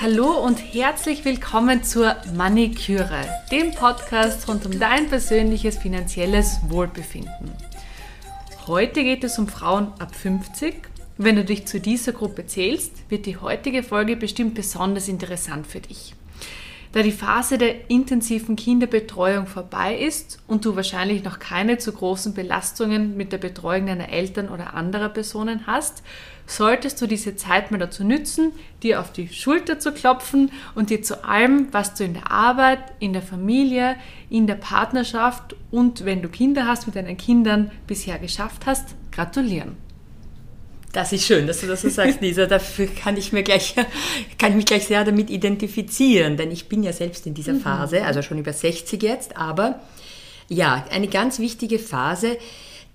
Hallo und herzlich willkommen zur Maniküre, dem Podcast rund um dein persönliches finanzielles Wohlbefinden. Heute geht es um Frauen ab 50. Wenn du dich zu dieser Gruppe zählst, wird die heutige Folge bestimmt besonders interessant für dich. Da die Phase der intensiven Kinderbetreuung vorbei ist und du wahrscheinlich noch keine zu großen Belastungen mit der Betreuung deiner Eltern oder anderer Personen hast, solltest du diese Zeit mal dazu nützen, dir auf die Schulter zu klopfen und dir zu allem, was du in der Arbeit, in der Familie, in der Partnerschaft und wenn du Kinder hast, mit deinen Kindern bisher geschafft hast, gratulieren. Das ist schön, dass du das so sagst, Lisa. Dafür kann ich, mir gleich, kann ich mich gleich sehr damit identifizieren, denn ich bin ja selbst in dieser mhm. Phase, also schon über 60 jetzt, aber ja, eine ganz wichtige Phase,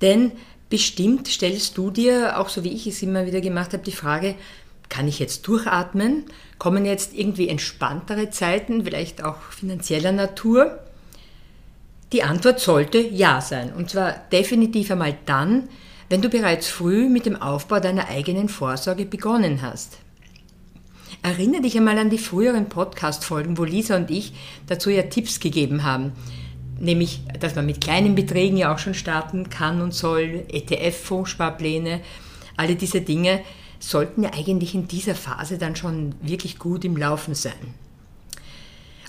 denn bestimmt stellst du dir, auch so wie ich es immer wieder gemacht habe, die Frage, kann ich jetzt durchatmen? Kommen jetzt irgendwie entspanntere Zeiten, vielleicht auch finanzieller Natur? Die Antwort sollte ja sein. Und zwar definitiv einmal dann, wenn du bereits früh mit dem Aufbau deiner eigenen Vorsorge begonnen hast. Erinnere dich einmal an die früheren Podcast-Folgen, wo Lisa und ich dazu ja Tipps gegeben haben. Nämlich, dass man mit kleinen Beträgen ja auch schon starten kann und soll, ETF-Fondssparpläne, alle diese Dinge sollten ja eigentlich in dieser Phase dann schon wirklich gut im Laufen sein.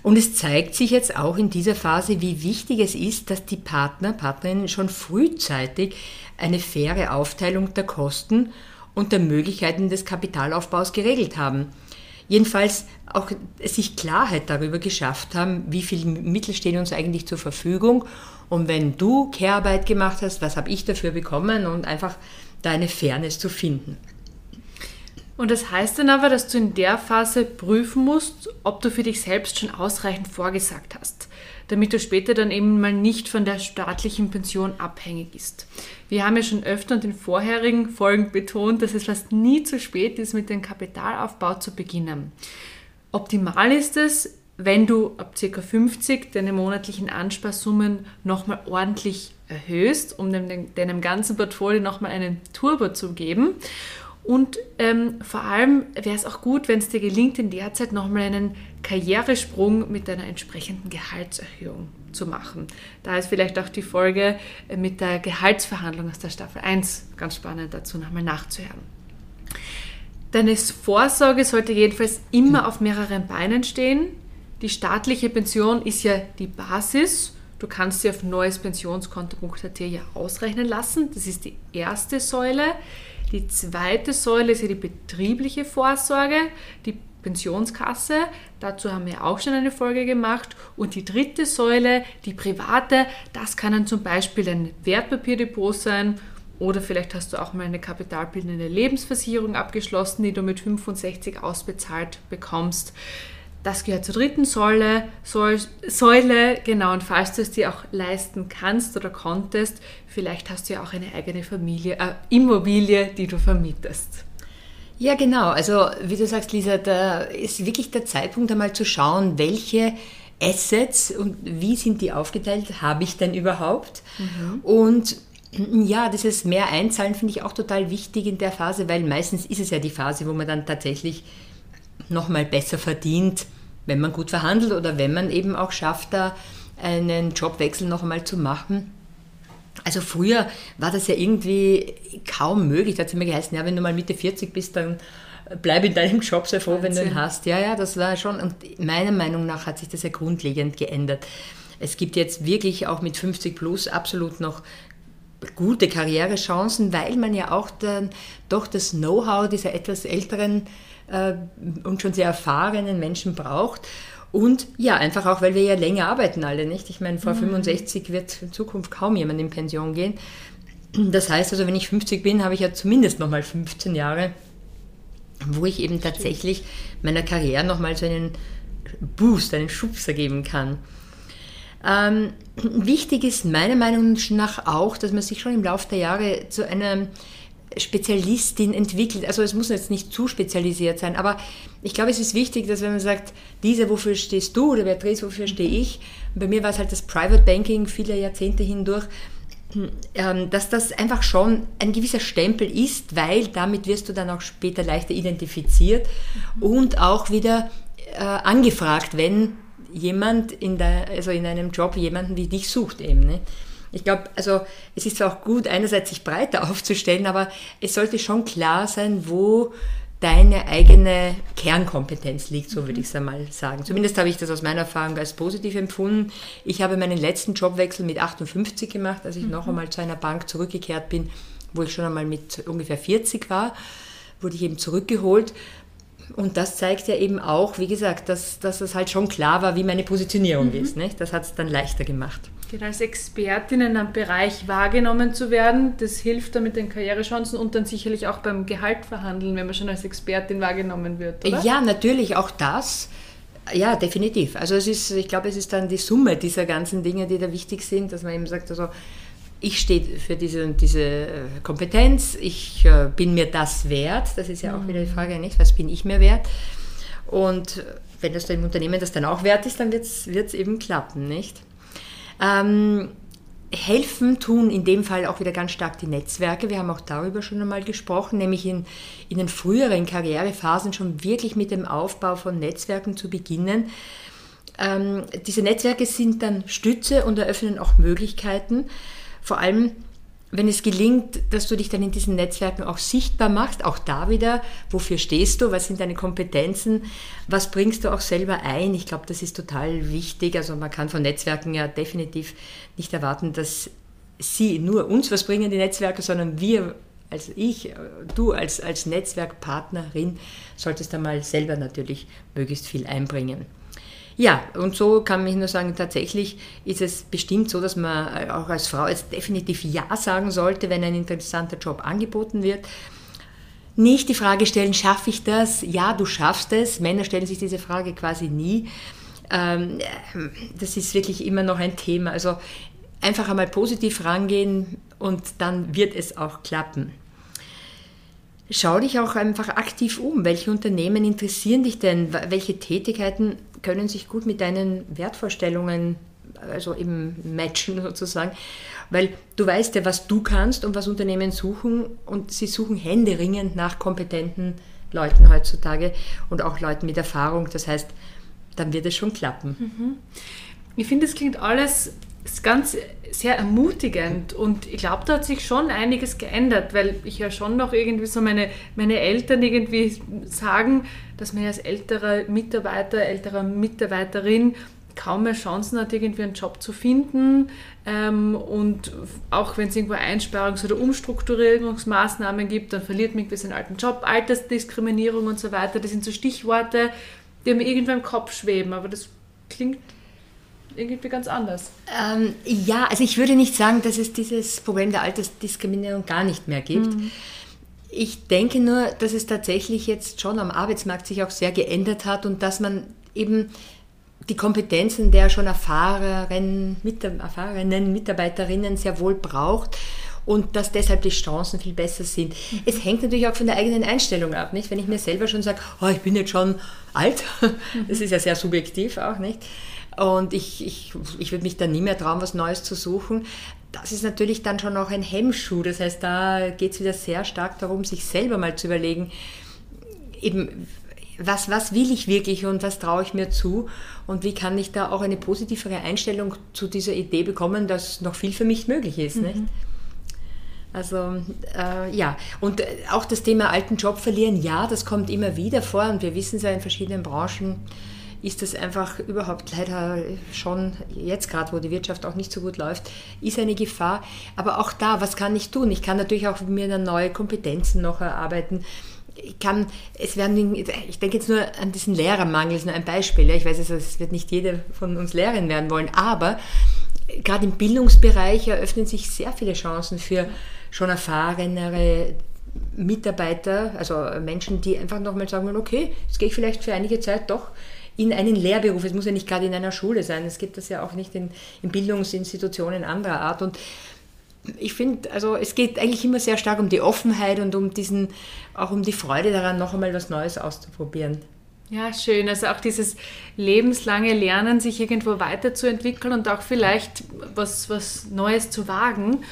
Und es zeigt sich jetzt auch in dieser Phase, wie wichtig es ist, dass die Partner, Partnerinnen schon frühzeitig eine faire Aufteilung der Kosten und der Möglichkeiten des Kapitalaufbaus geregelt haben. Jedenfalls auch sich Klarheit darüber geschafft haben, wie viele Mittel stehen uns eigentlich zur Verfügung. Und wenn du Care-Arbeit gemacht hast, was habe ich dafür bekommen und einfach deine Fairness zu finden. Und das heißt dann aber, dass du in der Phase prüfen musst, ob du für dich selbst schon ausreichend vorgesagt hast, damit du später dann eben mal nicht von der staatlichen Pension abhängig bist. Wir haben ja schon öfter in den vorherigen Folgen betont, dass es fast nie zu spät ist, mit dem Kapitalaufbau zu beginnen. Optimal ist es, wenn du ab ca. 50 deine monatlichen Ansparsummen nochmal ordentlich erhöhst, um deinem ganzen Portfolio nochmal einen Turbo zu geben und ähm, vor allem wäre es auch gut, wenn es dir gelingt, in der Zeit nochmal einen Karrieresprung mit einer entsprechenden Gehaltserhöhung zu machen. Da ist vielleicht auch die Folge äh, mit der Gehaltsverhandlung aus der Staffel 1 ganz spannend dazu nochmal nachzuhören. Deine Vorsorge sollte jedenfalls immer auf mehreren Beinen stehen. Die staatliche Pension ist ja die Basis. Du kannst sie auf neues Pensionskonto.at ja ausrechnen lassen. Das ist die erste Säule. Die zweite Säule ist ja die betriebliche Vorsorge, die Pensionskasse. Dazu haben wir auch schon eine Folge gemacht. Und die dritte Säule, die private, das kann dann zum Beispiel ein Wertpapierdepot sein oder vielleicht hast du auch mal eine kapitalbildende Lebensversicherung abgeschlossen, die du mit 65 ausbezahlt bekommst. Das gehört zur dritten Säule, Säule, genau, und falls du es dir auch leisten kannst oder konntest, vielleicht hast du ja auch eine eigene Familie, äh, Immobilie, die du vermietest. Ja, genau. Also, wie du sagst, Lisa, da ist wirklich der Zeitpunkt einmal zu schauen, welche Assets und wie sind die aufgeteilt, habe ich denn überhaupt? Mhm. Und ja, dieses mehr einzahlen finde ich auch total wichtig in der Phase, weil meistens ist es ja die Phase, wo man dann tatsächlich nochmal besser verdient, wenn man gut verhandelt oder wenn man eben auch schafft, da einen Jobwechsel noch einmal zu machen. Also früher war das ja irgendwie kaum möglich. Da hat es immer geheißen, ja, wenn du mal Mitte 40 bist, dann bleib in deinem Job, sei froh, Wahnsinn. wenn du ihn hast. Ja, ja, das war schon, und meiner Meinung nach hat sich das ja grundlegend geändert. Es gibt jetzt wirklich auch mit 50 plus absolut noch gute Karrierechancen, weil man ja auch dann doch das Know-how dieser etwas älteren äh, und schon sehr erfahrenen Menschen braucht. Und ja, einfach auch, weil wir ja länger arbeiten alle, nicht? Ich meine, vor mhm. 65 wird in Zukunft kaum jemand in Pension gehen. Das heißt also, wenn ich 50 bin, habe ich ja zumindest nochmal 15 Jahre, wo ich eben tatsächlich meiner Karriere nochmal so einen Boost, einen Schubser geben kann. Ähm, wichtig ist meiner Meinung nach auch, dass man sich schon im Laufe der Jahre zu einer Spezialistin entwickelt. Also es muss jetzt nicht zu spezialisiert sein, aber ich glaube, es ist wichtig, dass wenn man sagt, diese, wofür stehst du oder Beatrice, wofür stehe ich? Und bei mir war es halt das Private Banking viele Jahrzehnte hindurch. ähm, dass das einfach schon ein gewisser Stempel ist, weil damit wirst du dann auch später leichter identifiziert mhm. und auch wieder äh, angefragt, wenn jemand in, der, also in einem Job jemanden wie dich sucht eben. Ne? Ich glaube, also es ist auch gut, einerseits sich breiter aufzustellen, aber es sollte schon klar sein, wo deine eigene Kernkompetenz liegt, so würde ich es einmal sagen. Zumindest habe ich das aus meiner Erfahrung als positiv empfunden. Ich habe meinen letzten Jobwechsel mit 58 gemacht, als ich mhm. noch einmal zu einer Bank zurückgekehrt bin, wo ich schon einmal mit ungefähr 40 war, wurde ich eben zurückgeholt und das zeigt ja eben auch, wie gesagt, dass, dass es halt schon klar war, wie meine Positionierung mhm. ist. Nicht? Das hat es dann leichter gemacht. Genau, als Expertin in einem Bereich wahrgenommen zu werden, das hilft dann mit den Karrierechancen und dann sicherlich auch beim Gehalt verhandeln, wenn man schon als Expertin wahrgenommen wird, oder? Ja, natürlich, auch das. Ja, definitiv. Also es ist, ich glaube, es ist dann die Summe dieser ganzen Dinge, die da wichtig sind, dass man eben sagt, also ich stehe für diese, diese äh, Kompetenz, ich äh, bin mir das wert, das ist ja auch wieder die mhm. Frage, nicht? was bin ich mir wert? Und wenn das im Unternehmen das dann auch wert ist, dann wird es eben klappen, nicht? Ähm, helfen tun in dem Fall auch wieder ganz stark die Netzwerke. Wir haben auch darüber schon einmal gesprochen, nämlich in, in den früheren Karrierephasen schon wirklich mit dem Aufbau von Netzwerken zu beginnen. Ähm, diese Netzwerke sind dann Stütze und eröffnen auch Möglichkeiten vor allem, wenn es gelingt, dass du dich dann in diesen Netzwerken auch sichtbar machst, auch da wieder, wofür stehst du, was sind deine Kompetenzen, was bringst du auch selber ein. Ich glaube, das ist total wichtig. Also man kann von Netzwerken ja definitiv nicht erwarten, dass sie nur uns was bringen, die Netzwerke, sondern wir als ich, du als, als Netzwerkpartnerin solltest da mal selber natürlich möglichst viel einbringen. Ja, und so kann ich nur sagen, tatsächlich ist es bestimmt so, dass man auch als Frau jetzt definitiv Ja sagen sollte, wenn ein interessanter Job angeboten wird. Nicht die Frage stellen, schaffe ich das? Ja, du schaffst es. Männer stellen sich diese Frage quasi nie. Ähm, das ist wirklich immer noch ein Thema. Also einfach einmal positiv rangehen und dann wird es auch klappen. Schau dich auch einfach aktiv um. Welche Unternehmen interessieren dich denn? Welche Tätigkeiten können sich gut mit deinen Wertvorstellungen also eben matchen sozusagen, weil du weißt ja, was du kannst und was Unternehmen suchen und sie suchen händeringend nach kompetenten Leuten heutzutage und auch Leuten mit Erfahrung. Das heißt, dann wird es schon klappen. Mhm. Ich finde, es klingt alles ganz sehr ermutigend und ich glaube, da hat sich schon einiges geändert, weil ich ja schon noch irgendwie so meine, meine Eltern irgendwie sagen, dass man als älterer Mitarbeiter, älterer Mitarbeiterin kaum mehr Chancen hat, irgendwie einen Job zu finden. Ähm, und auch wenn es irgendwo Einsparungs- oder Umstrukturierungsmaßnahmen gibt, dann verliert man irgendwie seinen alten Job, Altersdiskriminierung und so weiter. Das sind so Stichworte, die mir irgendwo im Kopf schweben, aber das klingt irgendwie ganz anders. Ähm, ja, also ich würde nicht sagen, dass es dieses Problem der Altersdiskriminierung gar nicht mehr gibt. Mhm. Ich denke nur, dass es tatsächlich jetzt schon am Arbeitsmarkt sich auch sehr geändert hat und dass man eben die Kompetenzen der schon erfahrenen, erfahrenen Mitarbeiterinnen sehr wohl braucht und dass deshalb die Chancen viel besser sind. Mhm. Es hängt natürlich auch von der eigenen Einstellung ab, nicht? Wenn ich mir selber schon sage, oh, ich bin jetzt schon alt, das ist ja sehr subjektiv auch, nicht? Und ich, ich, ich würde mich dann nie mehr trauen, was Neues zu suchen. Das ist natürlich dann schon auch ein Hemmschuh. Das heißt, da geht es wieder sehr stark darum, sich selber mal zu überlegen, eben, was, was will ich wirklich und was traue ich mir zu und wie kann ich da auch eine positivere Einstellung zu dieser Idee bekommen, dass noch viel für mich möglich ist. Mhm. Nicht? Also äh, ja, und auch das Thema alten Job verlieren, ja, das kommt immer wieder vor und wir wissen es ja in verschiedenen Branchen ist das einfach überhaupt leider schon jetzt gerade, wo die Wirtschaft auch nicht so gut läuft, ist eine Gefahr. Aber auch da, was kann ich tun? Ich kann natürlich auch mir dann neue Kompetenzen noch erarbeiten. Ich kann, es werden, ich denke jetzt nur an diesen Lehrermangel, das ist nur ein Beispiel. Ich weiß, es wird nicht jeder von uns Lehrerin werden wollen, aber gerade im Bildungsbereich eröffnen sich sehr viele Chancen für schon erfahrenere Mitarbeiter, also Menschen, die einfach nochmal sagen, okay, jetzt gehe ich vielleicht für einige Zeit doch in einen Lehrberuf. Es muss ja nicht gerade in einer Schule sein. Es gibt das ja auch nicht in, in Bildungsinstitutionen anderer Art. Und ich finde, also es geht eigentlich immer sehr stark um die Offenheit und um diesen, auch um die Freude daran, noch einmal was Neues auszuprobieren. Ja, schön. Also auch dieses lebenslange Lernen, sich irgendwo weiterzuentwickeln und auch vielleicht was, was Neues zu wagen.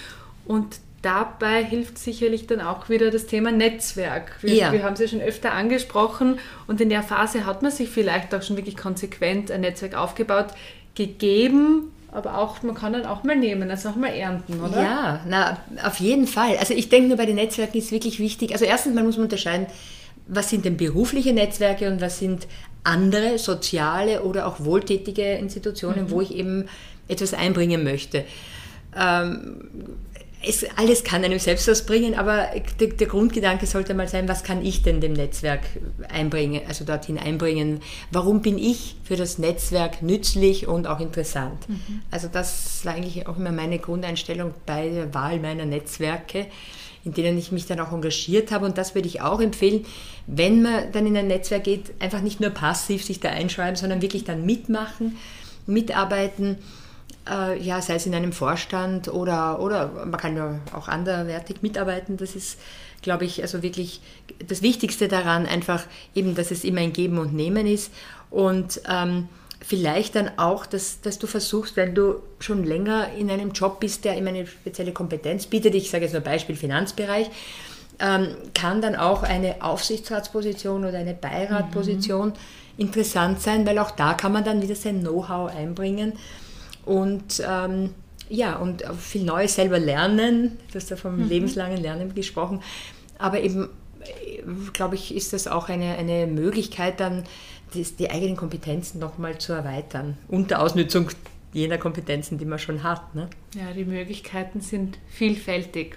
Und dabei hilft sicherlich dann auch wieder das Thema Netzwerk. Wir, ja. wir haben es ja schon öfter angesprochen und in der Phase hat man sich vielleicht auch schon wirklich konsequent ein Netzwerk aufgebaut, gegeben, aber auch, man kann dann auch mal nehmen, also auch mal ernten, oder? Ja, na, auf jeden Fall. Also ich denke nur bei den Netzwerken ist wirklich wichtig, also erstens mal muss man unterscheiden, was sind denn berufliche Netzwerke und was sind andere soziale oder auch wohltätige Institutionen, mhm. wo ich eben etwas einbringen möchte. Ähm, es, alles kann einem selbst was bringen, aber der, der, Grundgedanke sollte mal sein, was kann ich denn dem Netzwerk einbringen, also dorthin einbringen? Warum bin ich für das Netzwerk nützlich und auch interessant? Mhm. Also das war eigentlich auch immer meine Grundeinstellung bei der Wahl meiner Netzwerke, in denen ich mich dann auch engagiert habe. Und das würde ich auch empfehlen, wenn man dann in ein Netzwerk geht, einfach nicht nur passiv sich da einschreiben, sondern wirklich dann mitmachen, mitarbeiten äh, ja, sei es in einem Vorstand oder, oder man kann ja auch anderwertig mitarbeiten. Das ist, glaube ich, also wirklich das Wichtigste daran, einfach eben, dass es immer ein Geben und Nehmen ist und ähm, vielleicht dann auch, dass, dass du versuchst, wenn du schon länger in einem Job bist, der immer eine spezielle Kompetenz bietet, ich sage jetzt nur Beispiel Finanzbereich, ähm, kann dann auch eine Aufsichtsratsposition oder eine Beiratposition mhm. interessant sein, weil auch da kann man dann wieder sein Know-how einbringen und ähm, ja, und viel Neues selber lernen. Du hast ja vom mhm. lebenslangen Lernen gesprochen. Aber eben, glaube ich, ist das auch eine, eine Möglichkeit, dann die, die eigenen Kompetenzen nochmal zu erweitern. Unter Ausnutzung jener Kompetenzen, die man schon hat. Ne? Ja, die Möglichkeiten sind vielfältig.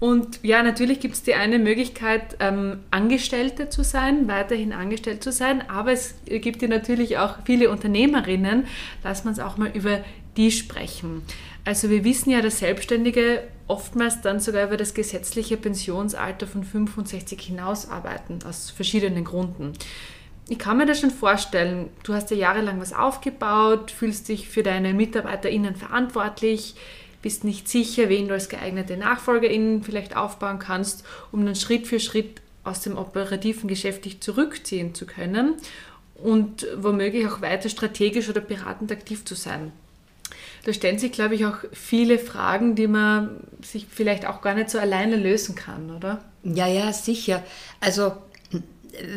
Und ja, natürlich gibt es die eine Möglichkeit, ähm, Angestellte zu sein, weiterhin angestellt zu sein, aber es gibt ja natürlich auch viele Unternehmerinnen, lass es auch mal über die sprechen. Also wir wissen ja, dass Selbstständige oftmals dann sogar über das gesetzliche Pensionsalter von 65 hinaus arbeiten, aus verschiedenen Gründen. Ich kann mir das schon vorstellen, du hast ja jahrelang was aufgebaut, fühlst dich für deine MitarbeiterInnen verantwortlich, bist nicht sicher, wen du als geeignete Nachfolgerin vielleicht aufbauen kannst, um dann Schritt für Schritt aus dem operativen Geschäft dich zurückziehen zu können und womöglich auch weiter strategisch oder beratend aktiv zu sein. Da stellen sich, glaube ich, auch viele Fragen, die man sich vielleicht auch gar nicht so alleine lösen kann, oder? Ja, ja, sicher. Also,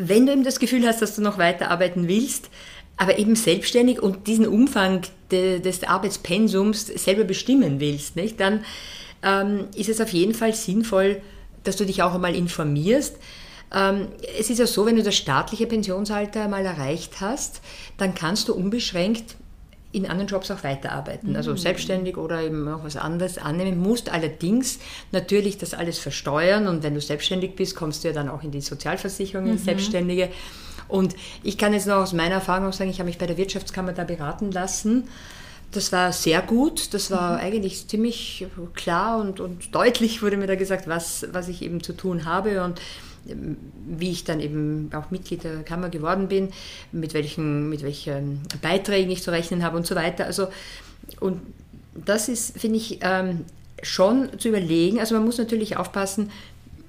wenn du eben das Gefühl hast, dass du noch weiterarbeiten willst, aber eben selbstständig und diesen Umfang de, des Arbeitspensums selber bestimmen willst, nicht? dann ähm, ist es auf jeden Fall sinnvoll, dass du dich auch einmal informierst. Ähm, es ist ja so, wenn du das staatliche Pensionsalter einmal erreicht hast, dann kannst du unbeschränkt in anderen Jobs auch weiterarbeiten, also mhm. selbstständig oder eben auch was anderes annehmen musst. Allerdings natürlich das alles versteuern und wenn du selbstständig bist, kommst du ja dann auch in die Sozialversicherung als mhm. Selbstständige. Und ich kann jetzt noch aus meiner Erfahrung sagen, ich habe mich bei der Wirtschaftskammer da beraten lassen. Das war sehr gut, das war mhm. eigentlich ziemlich klar und, und deutlich wurde mir da gesagt, was, was ich eben zu tun habe und ähm, wie ich dann eben auch Mitglied der Kammer geworden bin, mit welchen, mit welchen Beiträgen ich zu rechnen habe und so weiter. Also, und das ist, finde ich, ähm, schon zu überlegen. Also man muss natürlich aufpassen,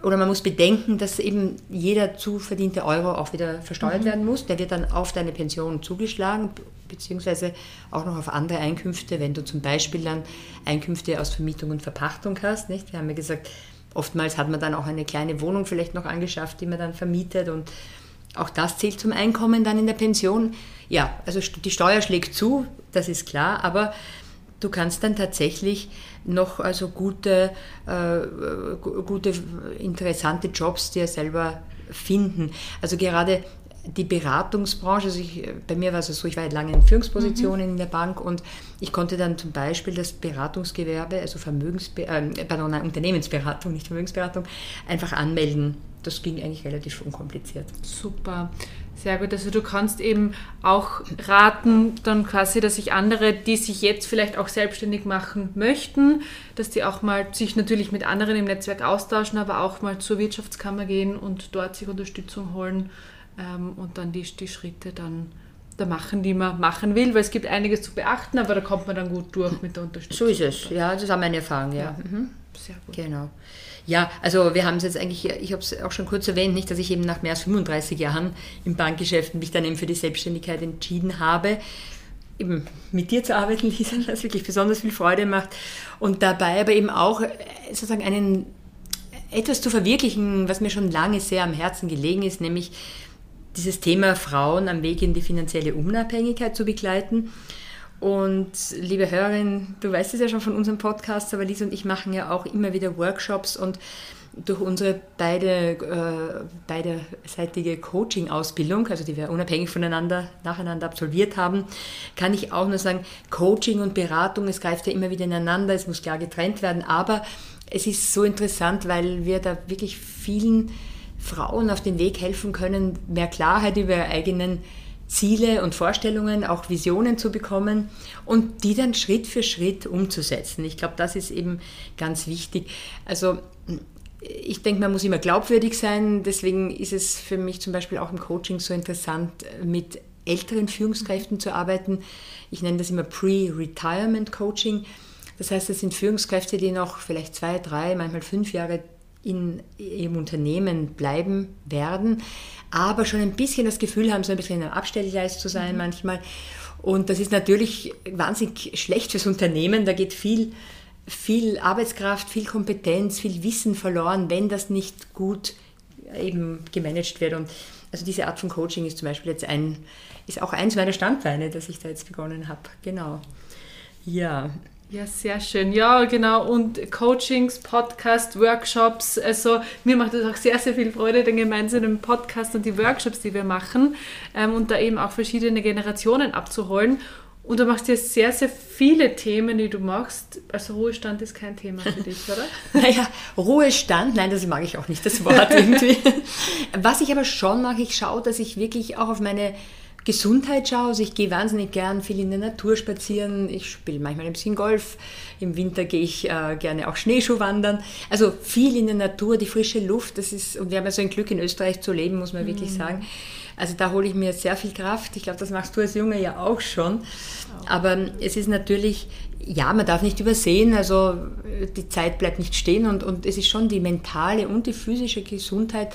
oder man muss bedenken, dass eben jeder zu verdiente Euro auch wieder versteuert mhm. werden muss. Der wird dann auf deine Pension zugeschlagen, beziehungsweise auch noch auf andere Einkünfte, wenn du zum Beispiel dann Einkünfte aus Vermietung und Verpachtung hast. Nicht? Wir haben ja gesagt, oftmals hat man dann auch eine kleine Wohnung vielleicht noch angeschafft, die man dann vermietet und auch das zählt zum Einkommen dann in der Pension. Ja, also die Steuer schlägt zu, das ist klar, aber du kannst dann tatsächlich noch also gute, äh, gute, interessante Jobs dir selber finden. Also gerade die Beratungsbranche, also ich, bei mir war es so, ich war lange in Führungspositionen mhm. in der Bank und ich konnte dann zum Beispiel das Beratungsgewerbe, also Vermögensbe äh, pardon, Unternehmensberatung, nicht Vermögensberatung, einfach anmelden. Das ging eigentlich relativ unkompliziert. Super. Sehr gut. Also du kannst eben auch raten, dann quasi, dass sich andere, die sich jetzt vielleicht auch selbstständig machen möchten, dass die auch mal sich natürlich mit anderen im Netzwerk austauschen, aber auch mal zur Wirtschaftskammer gehen und dort sich Unterstützung holen ähm, und dann die, die Schritte dann da machen, die man machen will, weil es gibt einiges zu beachten, aber da kommt man dann gut durch mit der Unterstützung. So ist es, ja, das ist auch meine Erfahrung, ja. ja. Mhm. Sehr gut. Genau. Ja, also wir haben es jetzt eigentlich, ich habe es auch schon kurz erwähnt, nicht, dass ich eben nach mehr als 35 Jahren im Bankgeschäft mich dann eben für die Selbstständigkeit entschieden habe. Eben mit dir zu arbeiten, Lisa, das wirklich besonders viel Freude macht. Und dabei aber eben auch äh, sozusagen einen, etwas zu verwirklichen, was mir schon lange sehr am Herzen gelegen ist, nämlich dieses Thema Frauen am Weg in die finanzielle Unabhängigkeit zu begleiten. Und liebe Hörerin, du weißt es ja schon von unserem Podcast, aber Lisa und ich machen ja auch immer wieder Workshops und durch unsere beide, äh, beiderseitige Coaching-Ausbildung, also die wir unabhängig voneinander nacheinander absolviert haben, kann ich auch nur sagen, Coaching und Beratung, es greift ja immer wieder ineinander, es muss klar getrennt werden, aber es ist so interessant, weil wir da wirklich vielen Frauen auf den Weg helfen können, mehr Klarheit über ihre eigenen Ziele und Vorstellungen, auch Visionen zu bekommen und die dann Schritt für Schritt umzusetzen. Ich glaube, das ist eben ganz wichtig. Also ich denke, man muss immer glaubwürdig sein. Deswegen ist es für mich zum Beispiel auch im Coaching so interessant, mit älteren Führungskräften zu arbeiten. Ich nenne das immer Pre-Retirement Coaching. Das heißt, es sind Führungskräfte, die noch vielleicht zwei, drei, manchmal fünf Jahre in ihrem Unternehmen bleiben werden, aber schon ein bisschen das Gefühl haben, so ein bisschen in einem Abstellgleis zu sein mhm. manchmal. Und das ist natürlich wahnsinnig schlecht fürs Unternehmen. Da geht viel, viel Arbeitskraft, viel Kompetenz, viel Wissen verloren, wenn das nicht gut eben gemanagt wird. Und also diese Art von Coaching ist zum Beispiel jetzt ein, ist auch eins meiner Standbeine, das ich da jetzt begonnen habe. Genau. Ja, ja, sehr schön. Ja, genau. Und Coachings, Podcast, Workshops. Also mir macht es auch sehr, sehr viel Freude, den gemeinsamen Podcast und die Workshops, die wir machen. Ähm, und da eben auch verschiedene Generationen abzuholen. Und du machst ja sehr, sehr viele Themen, die du machst. Also Ruhestand ist kein Thema für dich, oder? naja, Ruhestand, nein, das mag ich auch nicht, das Wort irgendwie. Was ich aber schon mache, ich schaue, dass ich wirklich auch auf meine Gesundheit schaue. Also ich gehe wahnsinnig gern viel in der Natur spazieren. Ich spiele manchmal ein bisschen Golf. Im Winter gehe ich äh, gerne auch Schneeschuh wandern. Also viel in der Natur, die frische Luft. Das ist, und wir haben ja so ein Glück in Österreich zu leben, muss man mhm. wirklich sagen. Also da hole ich mir sehr viel Kraft. Ich glaube, das machst du als Junge ja auch schon. Aber es ist natürlich, ja, man darf nicht übersehen, also die Zeit bleibt nicht stehen und, und es ist schon die mentale und die physische Gesundheit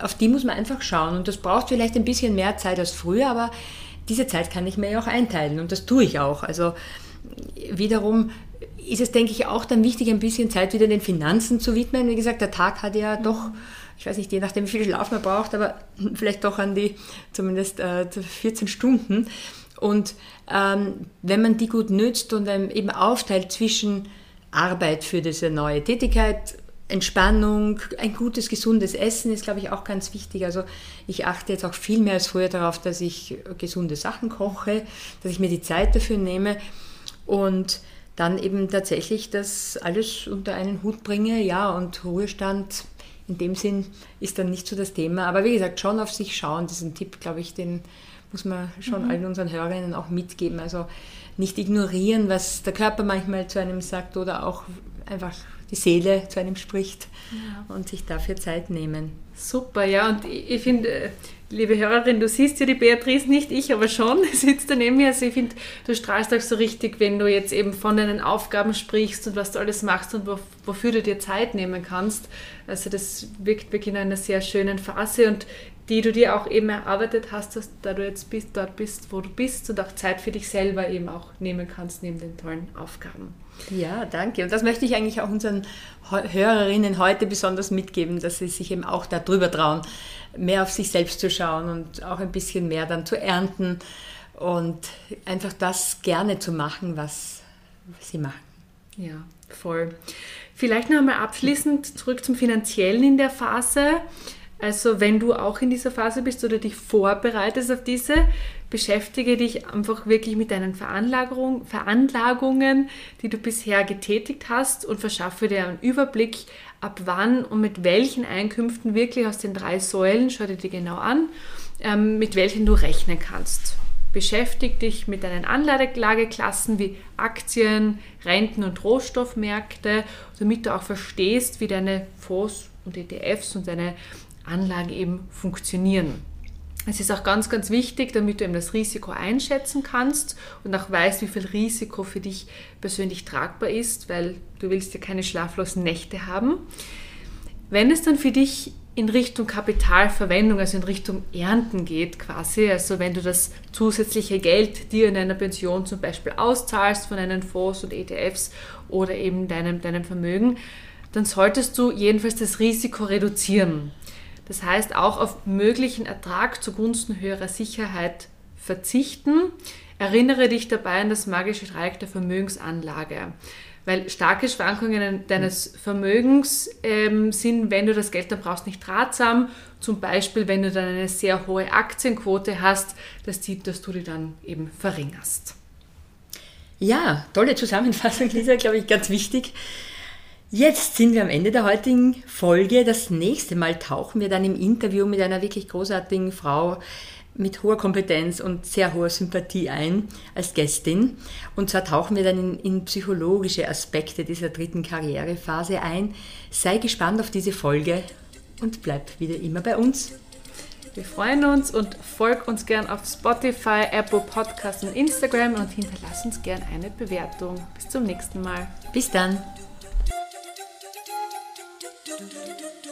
auf die muss man einfach schauen. Und das braucht vielleicht ein bisschen mehr Zeit als früher, aber diese Zeit kann ich mir ja auch einteilen und das tue ich auch. Also wiederum ist es, denke ich, auch dann wichtig, ein bisschen Zeit wieder den Finanzen zu widmen. Wie gesagt, der Tag hat ja doch, ich weiß nicht, je nachdem, wie viel Schlaf man braucht, aber vielleicht doch an die zumindest äh, 14 Stunden. Und ähm, wenn man die gut nützt und eben aufteilt zwischen Arbeit für diese neue Tätigkeit Entspannung, ein gutes, gesundes Essen ist, glaube ich, auch ganz wichtig. Also ich achte jetzt auch viel mehr als früher darauf, dass ich gesunde Sachen koche, dass ich mir die Zeit dafür nehme und dann eben tatsächlich das alles unter einen Hut bringe. Ja, und Ruhestand in dem Sinn ist dann nicht so das Thema. Aber wie gesagt, schon auf sich schauen, diesen Tipp, glaube ich, den muss man schon mhm. allen unseren Hörerinnen auch mitgeben. Also nicht ignorieren, was der Körper manchmal zu einem sagt oder auch einfach die Seele zu einem spricht ja. und sich dafür Zeit nehmen. Super, ja, und ich, ich finde, äh, liebe Hörerin, du siehst ja die Beatrice nicht, ich aber schon, sitzt daneben mir. Also ich finde, du strahlst auch so richtig, wenn du jetzt eben von deinen Aufgaben sprichst und was du alles machst und wo, wofür du dir Zeit nehmen kannst. Also das wirkt wirklich in einer sehr schönen Phase und die du dir auch eben erarbeitet hast, dass da du jetzt bist, dort bist, wo du bist und auch Zeit für dich selber eben auch nehmen kannst neben den tollen Aufgaben. Ja, danke. Und das möchte ich eigentlich auch unseren Hörerinnen heute besonders mitgeben, dass sie sich eben auch darüber trauen, mehr auf sich selbst zu schauen und auch ein bisschen mehr dann zu ernten und einfach das gerne zu machen, was sie machen. Ja, voll. Vielleicht noch einmal abschließend zurück zum Finanziellen in der Phase. Also wenn du auch in dieser Phase bist oder dich vorbereitest auf diese, beschäftige dich einfach wirklich mit deinen Veranlagung, Veranlagungen, die du bisher getätigt hast und verschaffe dir einen Überblick, ab wann und mit welchen Einkünften wirklich aus den drei Säulen, schau dir die genau an, ähm, mit welchen du rechnen kannst. Beschäftige dich mit deinen Anlageklassen wie Aktien, Renten und Rohstoffmärkte, damit du auch verstehst, wie deine Fonds und ETFs und deine Anlagen eben funktionieren. Es ist auch ganz, ganz wichtig, damit du eben das Risiko einschätzen kannst und auch weißt, wie viel Risiko für dich persönlich tragbar ist, weil du willst ja keine schlaflosen Nächte haben. Wenn es dann für dich in Richtung Kapitalverwendung, also in Richtung Ernten geht quasi, also wenn du das zusätzliche Geld dir in deiner Pension zum Beispiel auszahlst von deinen Fonds und ETFs oder eben deinem, deinem Vermögen, dann solltest du jedenfalls das Risiko reduzieren. Das heißt auch auf möglichen Ertrag zugunsten höherer Sicherheit verzichten. Erinnere dich dabei an das magische Dreieck der Vermögensanlage. Weil starke Schwankungen deines Vermögens ähm, sind, wenn du das Geld dann brauchst, nicht ratsam. Zum Beispiel, wenn du dann eine sehr hohe Aktienquote hast, das zieht, dass du die dann eben verringerst. Ja, tolle Zusammenfassung, Lisa, glaube ich, ganz wichtig. Jetzt sind wir am Ende der heutigen Folge. Das nächste Mal tauchen wir dann im Interview mit einer wirklich großartigen Frau mit hoher Kompetenz und sehr hoher Sympathie ein als Gästin. Und zwar tauchen wir dann in, in, psychologische Aspekte dieser dritten Karrierephase ein. Sei gespannt auf diese Folge und bleib wieder immer bei uns. Wir freuen uns und folg uns gern auf Spotify, Apple Podcasts und Instagram und hinterlass uns gern eine Bewertung. Bis zum nächsten Mal. Bis dann. do do do do